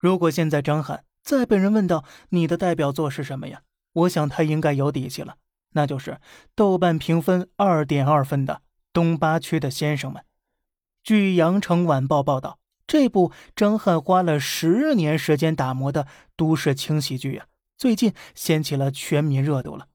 如果现在张翰再被人问到你的代表作是什么呀？我想他应该有底气了，那就是豆瓣评分二点二分的《东八区的先生们》。据《羊城晚报》报道，这部张翰花了十年时间打磨的都市轻喜剧啊，最近掀起了全民热度了。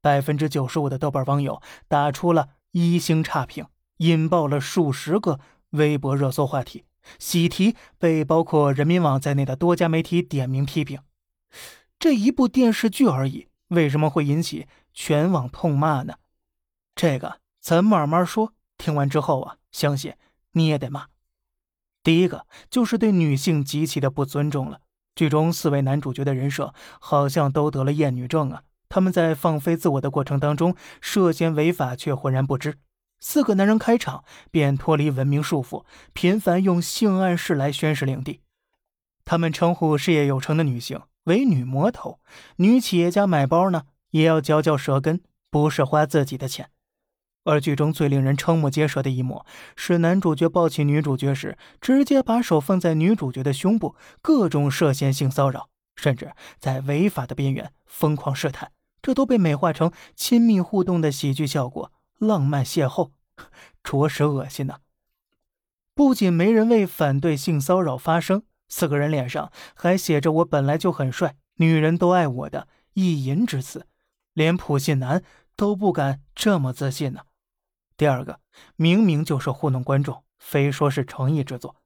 百分之九十五的豆瓣网友打出了一星差评，引爆了数十个微博热搜话题。喜提被包括人民网在内的多家媒体点名批评。这一部电视剧而已，为什么会引起全网痛骂呢？这个咱慢慢说。听完之后啊，相信你也得骂。第一个就是对女性极其的不尊重了。剧中四位男主角的人设好像都得了厌女症啊！他们在放飞自我的过程当中涉嫌违法，却浑然不知。四个男人开场便脱离文明束缚，频繁用性暗示来宣示领地。他们称呼事业有成的女性为“女魔头”，女企业家买包呢也要嚼嚼舌根，不是花自己的钱。而剧中最令人瞠目结舌的一幕是，男主角抱起女主角时，直接把手放在女主角的胸部，各种涉嫌性骚扰，甚至在违法的边缘疯狂试探，这都被美化成亲密互动的喜剧效果。浪漫邂逅，着实恶心呐！不仅没人为反对性骚扰发声，四个人脸上还写着“我本来就很帅，女人都爱我”的意淫之词，连普信男都不敢这么自信呢。第二个，明明就是糊弄观众，非说是诚意之作。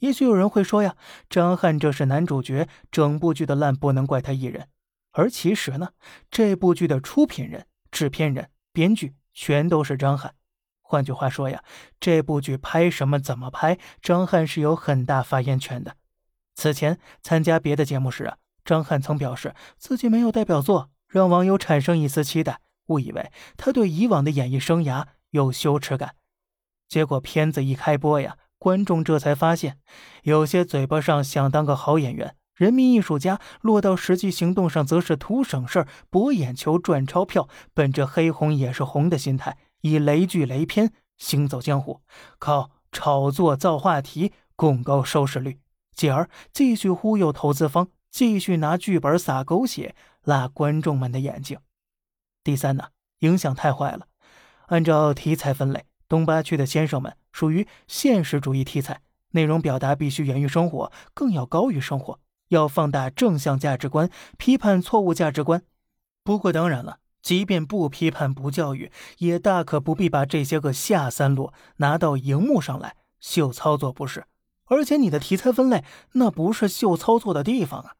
也许有人会说呀，张翰这是男主角，整部剧的烂不能怪他一人。而其实呢，这部剧的出品人、制片人、编剧。全都是张翰。换句话说呀，这部剧拍什么、怎么拍，张翰是有很大发言权的。此前参加别的节目时啊，张翰曾表示自己没有代表作，让网友产生一丝期待，误以为他对以往的演艺生涯有羞耻感。结果片子一开播呀，观众这才发现，有些嘴巴上想当个好演员。人民艺术家落到实际行动上，则是图省事儿、博眼球、赚钞票，本着黑红也是红的心态，以雷剧雷片行走江湖，靠炒作造话题供高收视率，继而继续忽悠投资方，继续拿剧本撒狗血，拉观众们的眼睛。第三呢，影响太坏了。按照题材分类，东八区的先生们属于现实主义题材，内容表达必须源于生活，更要高于生活。要放大正向价值观，批判错误价值观。不过当然了，即便不批判、不教育，也大可不必把这些个下三路拿到荧幕上来秀操作，不是？而且你的题材分类那不是秀操作的地方啊！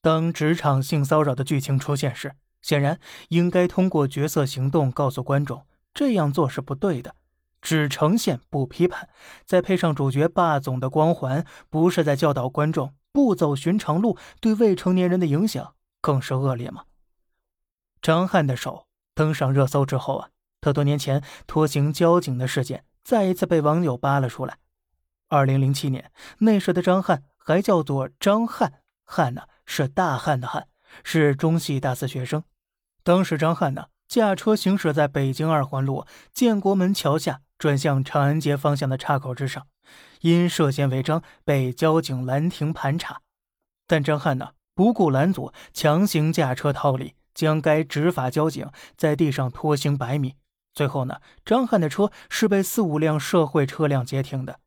当职场性骚扰的剧情出现时，显然应该通过角色行动告诉观众这样做是不对的，只呈现不批判，再配上主角霸总的光环，不是在教导观众。不走寻常路对未成年人的影响更是恶劣吗？张翰的手登上热搜之后啊，他多年前拖行交警的事件再一次被网友扒了出来。二零零七年，那时的张翰还叫做张翰，翰呢是大汉的汉，是中戏大四学生。当时张翰呢驾车行驶在北京二环路建国门桥下转向长安街方向的岔口之上。因涉嫌违章被交警拦停盘查，但张翰呢不顾拦阻，强行驾车逃离，将该执法交警在地上拖行百米。最后呢，张翰的车是被四五辆社会车辆截停的。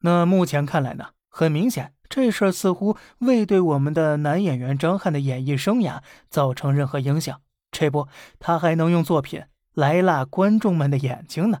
那目前看来呢，很明显这事儿似乎未对我们的男演员张翰的演艺生涯造成任何影响。这不，他还能用作品来辣观众们的眼睛呢。